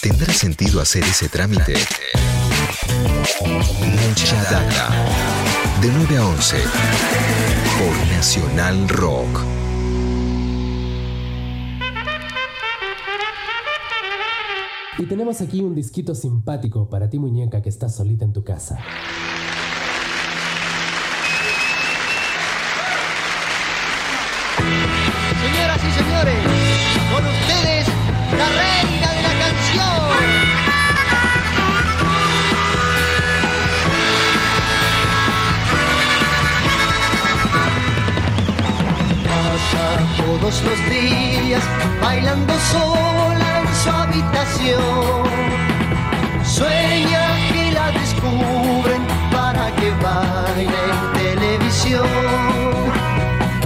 ¿Tendrá sentido hacer ese trámite? Mucha data. De 9 a 11. Por Nacional Rock. Y tenemos aquí un disquito simpático para ti, muñeca, que estás solita en tu casa. Los días bailando sola en su habitación. Sueña que la descubren para que baile en televisión.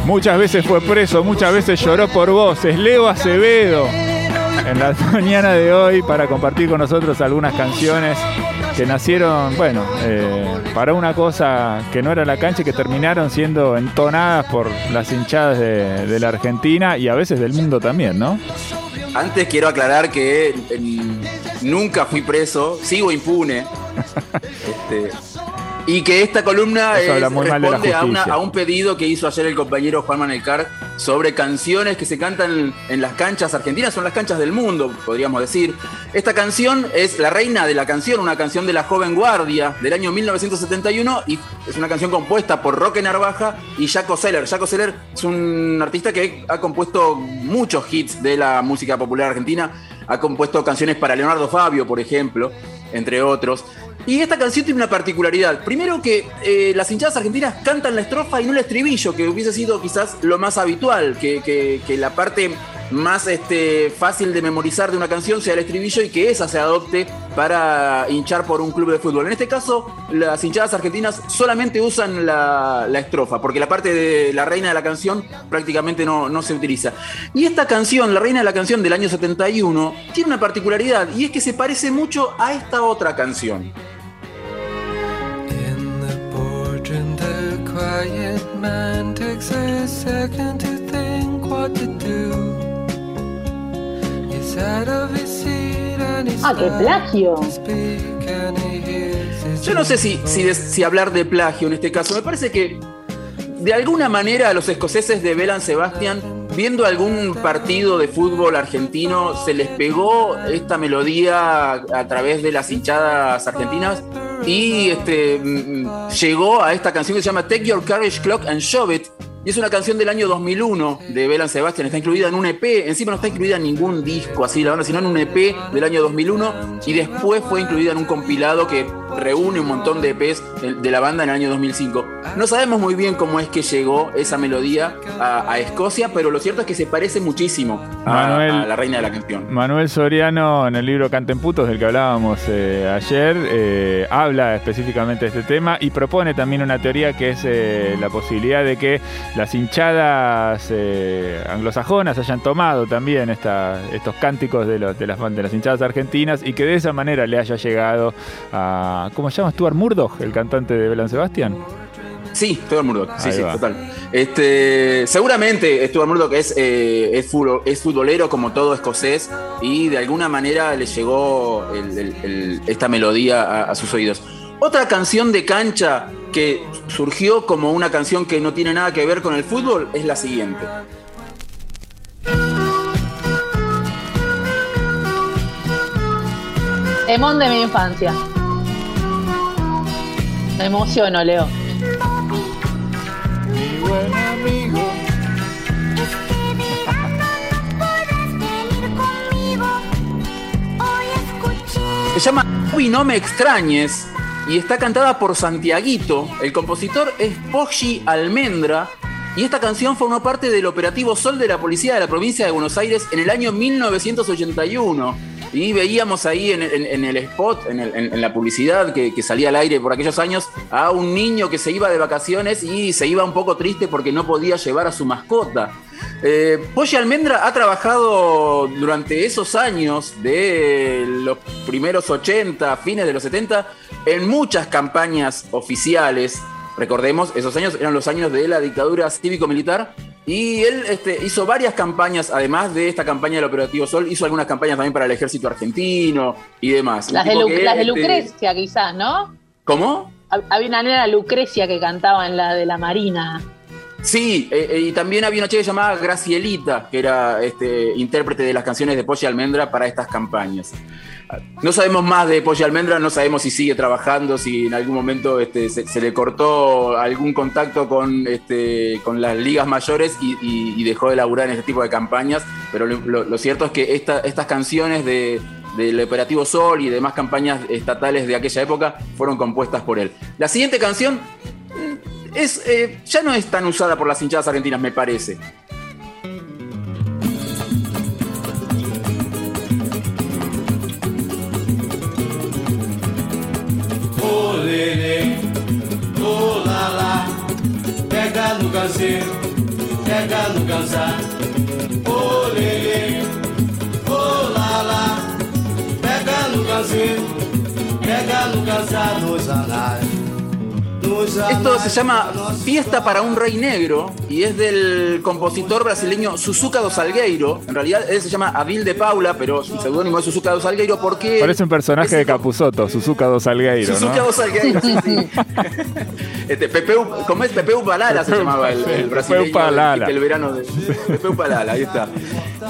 Muchas veces fue preso, muchas veces lloró por vos. Es Leo Acevedo en la mañana de hoy para compartir con nosotros algunas canciones que nacieron, bueno, eh, para una cosa que no era la cancha y que terminaron siendo entonadas por las hinchadas de, de la Argentina y a veces del mundo también, ¿no? Antes quiero aclarar que eh, nunca fui preso, sigo impune. Este, y que esta columna es- la responde a, una- a un pedido que hizo ayer el compañero Juan Manelcar sobre canciones que se cantan en las canchas argentinas, son las canchas del mundo, podríamos decir. Esta canción es La Reina de la Canción, una canción de la Joven Guardia del año 1971 y es una canción compuesta por Roque Narvaja y Jaco Seller. Jaco Seller es un artista que ha compuesto muchos hits de la música popular argentina, ha compuesto canciones para Leonardo Fabio, por ejemplo, entre otros. Y esta canción tiene una particularidad. Primero que eh, las hinchadas argentinas cantan la estrofa y no el estribillo, que hubiese sido quizás lo más habitual, que, la parte más este, fácil de memorizar de una canción sea el estribillo y que esa se adopte para hinchar por un club de fútbol. En este caso, las hinchadas argentinas solamente usan la, la estrofa, porque la parte de la reina de la canción prácticamente no, no se utiliza. Y esta canción, la reina de la canción del año 71, tiene una particularidad y es que se parece mucho a esta otra canción. Ah, qué plagio. Yo no sé si, si hablar de plagio en este caso. Me parece que de alguna manera a los escoceses de Belan Sebastian, viendo algún partido de fútbol argentino, se les pegó esta melodía a través de las hinchadas argentinas y este, mm, llegó a esta canción que se llama Take Your Courage Clock and Shove It. Y es una canción del año 2001 de Belan Sebastian, está incluida en un EP, encima no está incluida en ningún disco así, la banda, sino en un EP del año 2001 y después fue incluida en un compilado que reúne un montón de EPs de- la banda en el año 2005. No sabemos muy bien cómo es que llegó esa melodía a, a Escocia, pero lo cierto es que se parece muchísimo a, Manuel- a la reina de la canción. Manuel Soriano, en el libro Canten Putos, del que hablábamos eh, ayer, eh, habla específicamente de este tema y propone también una teoría que es eh, la posibilidad de que las hinchadas anglosajonas hayan tomado también esta- estos cánticos de, los- de las, de las hinchadas argentinas y que de esa manera le haya llegado a. ¿Cómo se llama? Stuart Murdoch, el cantante de Belan Sebastian. Sí, Stuart Murdoch, sí, Ahí sí, va. total. Este, seguramente Stuart Murdoch es, eh, es, es futbolero como todo escocés y de alguna manera le llegó el- el- el- esta melodía a, a sus oídos. Otra canción de cancha que surgió como una canción que no tiene nada que ver con el fútbol es la siguiente. Temón de mi infancia. Me emociono, Leo. Mi buen amigo. Se llama Uy, no me extrañes y está cantada por Santiaguito. El compositor es Poggi Almendra y esta canción formó parte del operativo Sol de la Policía de la Provincia de Buenos Aires en el año 1981. Y veíamos ahí en, el spot, en, el- la publicidad que, salía al aire por aquellos años, a un niño que se iba de vacaciones y se iba un poco triste porque no podía llevar a su mascota. Eh, Almendra ha trabajado durante esos años de los primeros 80, fines de los 70, en muchas campañas oficiales. Recordemos, esos años eran los años de la dictadura cívico-militar Y él este, hizo varias campañas, además de esta campaña del Operativo Sol, hizo algunas campañas también para el ejército argentino y demás. Las de, tipo Lu- que, las de este, Lucrecia, quizás, ¿no? ¿Cómo? Hab- Había una nena Lucrecia que cantaba en la de la Marina. Sí, eh, eh, y también había una chica llamada Gracielita, que era este, intérprete de las canciones de Pollo y Almendra para estas campañas. No sabemos más de Pollo Almendra, no sabemos si sigue trabajando, si en algún momento este, se, le cortó algún contacto con, este, las ligas mayores y, dejó de laburar en este tipo de campañas, pero lo, cierto es que esta- estas canciones de, del Operativo Sol y demás campañas estatales de aquella época fueron compuestas por él. La siguiente canción mm, es, eh, ya no es tan usada por las hinchadas argentinas, me parece. fazer no galo gazar. Ô lelê, ô lala Pega no casar Pega no casar nos anais. Esto se llama Fiesta para un Rey Negro y es del compositor brasileño Suzuka dos Salgueiro. En realidad él se llama Adil de Paula, pero su seudónimo es Suzuka dos Salgueiro porque... Parece un personaje de Capuzoto, Suzuka dos Salgueiro, Suzuka ¿no? dos Salgueiro, sí, sí. Este, Pepeu, ¿Cómo es? Pepeu Palala se llamaba el, el Pepeu brasileño Palala. del verano de Pepeu Palala, ahí está.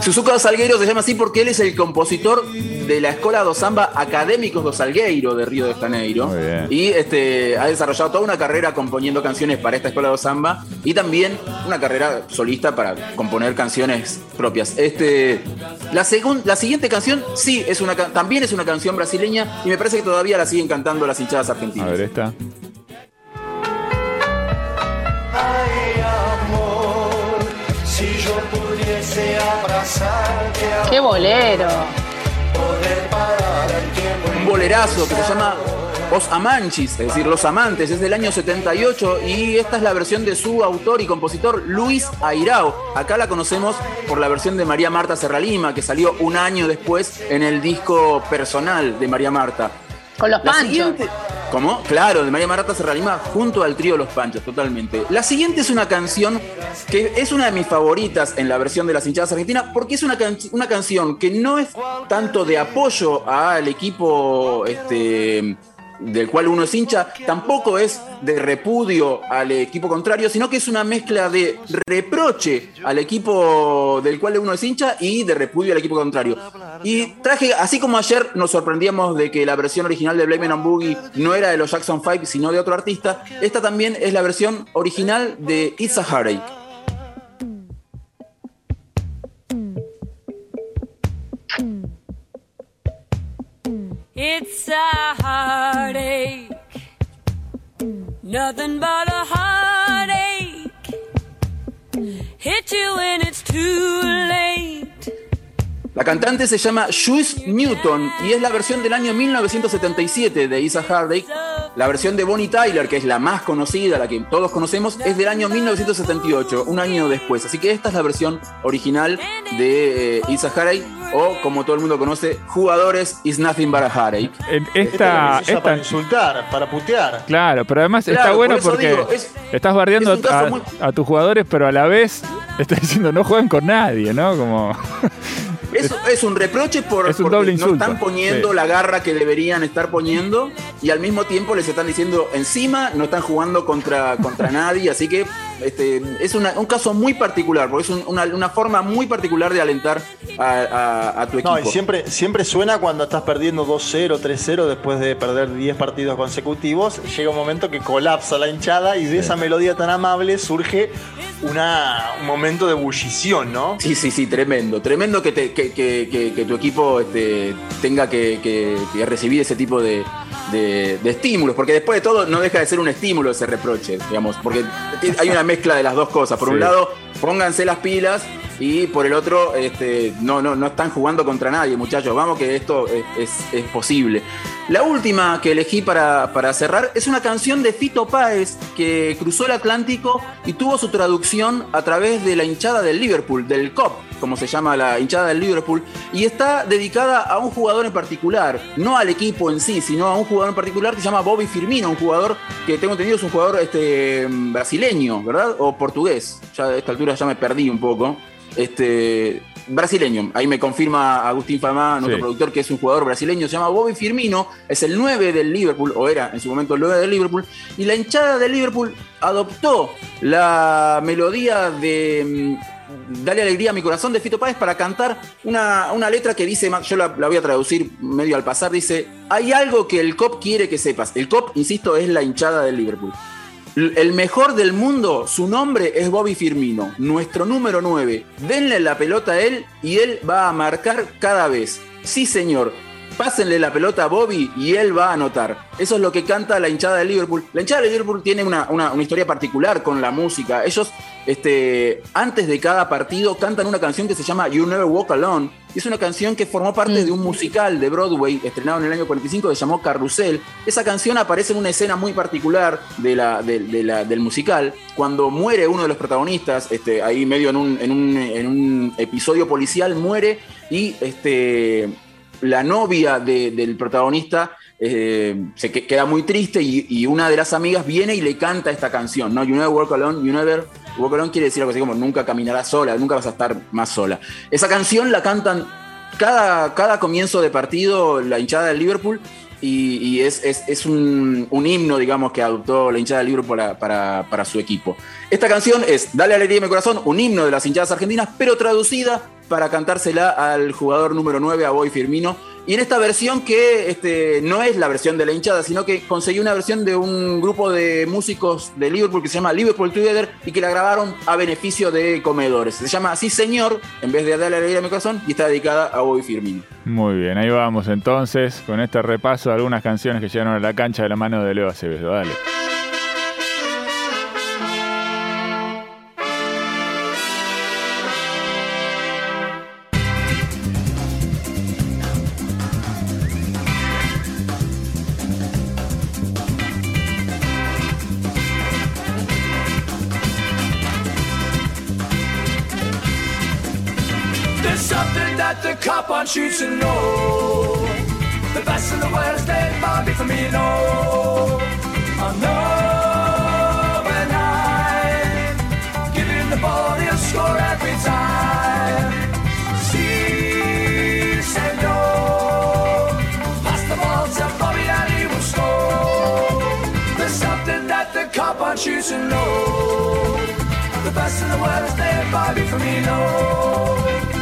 Suzuka dos Salgueiro se llama así porque él es el compositor de la Escola do Samba Académicos do Salgueiro de Río de Janeiro. Y este, ha desarrollado toda una carrera componiendo canciones para esta Escuela do Samba y también una carrera solista para componer canciones propias. Este, la, segun- la siguiente canción sí es una, también es una canción brasileña y me parece que todavía la siguen cantando las hinchadas A argentinas. ver, esta. Abraçar-te, ¡Qué bolero! poder parar el tiempo un bolerazo que se llama Os Amanchis, es decir, Los Amantes, es del año 78 y esta es la versión de su autor y compositor Luis Airao. Acá la conocemos por la versión de María Marta Serralima, que salió un año después en el disco personal de María Marta. Con los La panchos. siguiente- ¿Cómo? Claro, de María Marta Serralima junto al trío Los Panchos, totalmente. La siguiente es una canción que es una de mis favoritas en la versión de las hinchadas argentinas porque es una, una canción que no es tanto de apoyo al equipo este, del cual uno es hincha, tampoco es de repudio al equipo contrario, sino que es una mezcla de reproche al equipo del cual uno es hincha y de repudio al equipo contrario. Y traje, así como ayer nos sorprendíamos de que la versión original de Blame on Boogie no era de los Jackson 5, sino de otro artista, esta también es la versión original de It's a Heartache. It's a heartache, nothing but a heartache. Hit you when it's too. La cantante se llama Juice Newton y es la versión del año 1977 de Isa Heartache. La versión de Bonnie Tyler, que es la más conocida, la que todos conocemos, es del año 1978, un año después. Así que esta es la versión original de eh, Isa Heartache, o como todo el mundo conoce, Jugadores is Nothing But a Heartache. En Esta, esta, se usa para insultar, para putear. claro, pero además está bueno por porque digo, es- estás bardeando es a, muy- a tus jugadores, pero a la vez estás diciendo no juegan con nadie, ¿no? Como Es, es un reproche por, Es un porque doble no están poniendo sí. la garra que deberían estar poniendo y al mismo tiempo les están diciendo encima no están jugando contra, contra nadie, así que este, es una- un caso muy particular, porque es un- una, una forma muy particular de alentar a, a- a tu equipo. No, y siempre, siempre suena cuando estás perdiendo 2-0, 3-0 después de perder 10 partidos consecutivos. Llega un momento que colapsa la hinchada y de esa melodía tan amable surge una, un momento de ebullición, ¿no? Sí, sí, sí, tremendo. Tremendo que, te- que, que- que- que tu equipo este, tenga que recibir ese tipo de, de- de estímulos, porque después de todo no deja de ser un estímulo ese reproche, digamos, porque hay una mezcla de las dos cosas. Por un lado, pónganse las pilas y por el otro, este, no, no, no están jugando contra nadie, muchachos. Vamos que esto es, es- es posible. La última que elegí para, para cerrar es una canción de Fito Páez que cruzó el Atlántico y tuvo su traducción a través de la hinchada del Liverpool, del COP. Como se llama la hinchada del Liverpool, y está dedicada a un jugador en particular, no al equipo en sí, sino a un jugador en particular que se llama Bobby Firmino, un jugador que tengo entendido es un jugador este, brasileño, ¿verdad? O portugués. Ya a esta altura ya me perdí un poco. Este, brasileño. Ahí me confirma Agustín Famá, nuestro Sí. productor, que es un jugador brasileño, se llama Bobby Firmino, es el 9 del Liverpool, o era en su momento el 9 del Liverpool, y la hinchada del Liverpool adoptó la melodía de mm, Dale alegría a mi corazón de Fito Páez para cantar una, una letra que dice, yo la, la voy a traducir medio al pasar, dice, hay algo que el COP quiere que sepas. El COP, insisto, es la hinchada del Liverpool. El mejor del mundo, su nombre es Bobby Firmino, nuestro número 9. Denle la pelota a él y él va a marcar cada vez. Sí, señor. Pásenle la pelota a Bobby y él va a anotar. Eso es lo que canta la hinchada de Liverpool. La hinchada de Liverpool tiene una, una- una historia particular con la música. Ellos, este, antes de cada partido, cantan una canción que se llama You Never Walk Alone. Es una canción que formó parte de un musical de Broadway estrenado en el año 45 que se llamó Carrusel. Esa canción aparece en una escena muy particular de la, de- de la- del musical, cuando muere uno de los protagonistas, este, ahí medio en un, en un- en un episodio policial, muere y este, la novia de- del protagonista eh, se que- queda muy triste y, una de las amigas viene y le canta esta canción, ¿no? You never walk alone, you never walk alone quiere decir algo así como nunca caminarás sola, nunca vas a estar más sola. Esa canción la cantan cada, cada comienzo de partido la hinchada del Liverpool y, y es, es- es un, un himno, digamos, que adoptó la hinchada del Liverpool para, para- para su equipo. Esta canción es Dale alegría a mi corazón, un himno de las hinchadas argentinas, pero traducida para cantársela al jugador número 9, a Boy Firmino. Y en esta versión que este, no es la versión de la hinchada, sino que conseguí una versión de un grupo de músicos de Liverpool que se llama Liverpool Together y que la grabaron a beneficio de comedores. Se llama Así Señor, en vez de Dale alegría a mi corazón, y está dedicada a Boy Firmino. Muy bien, ahí vamos entonces con este repaso de algunas canciones que llegaron a la cancha de la mano de Leo Acevedo. Dale. Something that the cop wants you to know. The best in the world is dead, Bobby Firmino. I know when I give him the ball, he'll score every time. See, senor. Pass the ball to Bobby and he will score. There's something that the cop wants you to know. The best in the world is dead, Bobby Firmino. Oh no,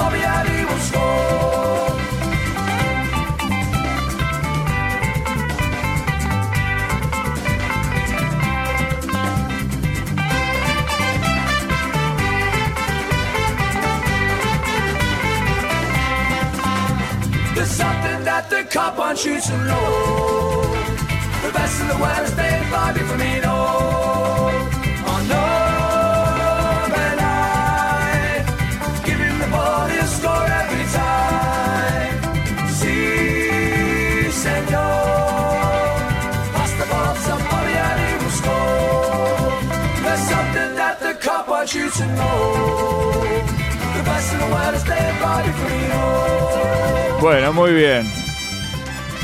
cop wants you to know. The best in the no, him the ball, score every time. Senor. The to and will score. There's something that the cop. The best in the world is Dave Bobby Firmino. Bueno, muy bien.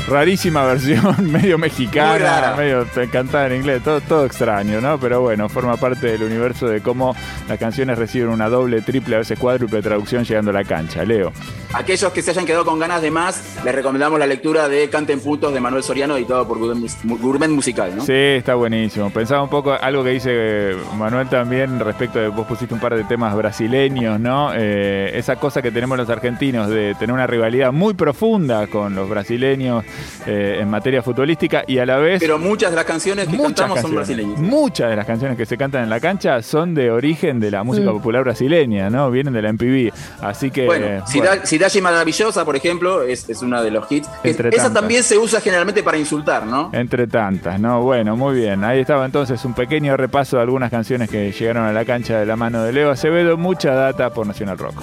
Rarísima versión, medio mexicana, medio cantada en inglés, todo, todo extraño, ¿no? Pero bueno, forma parte del universo de cómo las canciones reciben una doble, triple, a veces cuádruple traducción llegando a la cancha. Leo. Aquellos que se hayan quedado con ganas de más, les recomendamos la lectura de Canten Putos de Manuel Soriano, editado por Gourmet Musical, ¿no? Sí, está buenísimo. Pensaba un poco algo que dice eh, Manuel también respecto de vos pusiste un par de temas brasileños, ¿no? Eh, esa cosa que tenemos los argentinos de tener una rivalidad muy profunda con los brasileños eh, en materia futbolística y a la vez Pero muchas de las canciones que muchas cantamos son brasileñas. muchas de las canciones que se cantan en la cancha son de origen de la música popular brasileña, ¿no? Vienen de la MPV. Así que Bueno, eh, Cidade Maravillosa, por ejemplo, es, es una de los hits. Entre esa tantas. también se usa generalmente para insultar, ¿no? Entre tantas, ¿no? Bueno, muy bien. Ahí estaba entonces un pequeño repaso de algunas canciones que llegaron a la cancha de la mano de Leo Acevedo. Mucha data por Nacional Rock.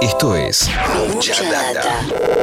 Esto es Mucha Data.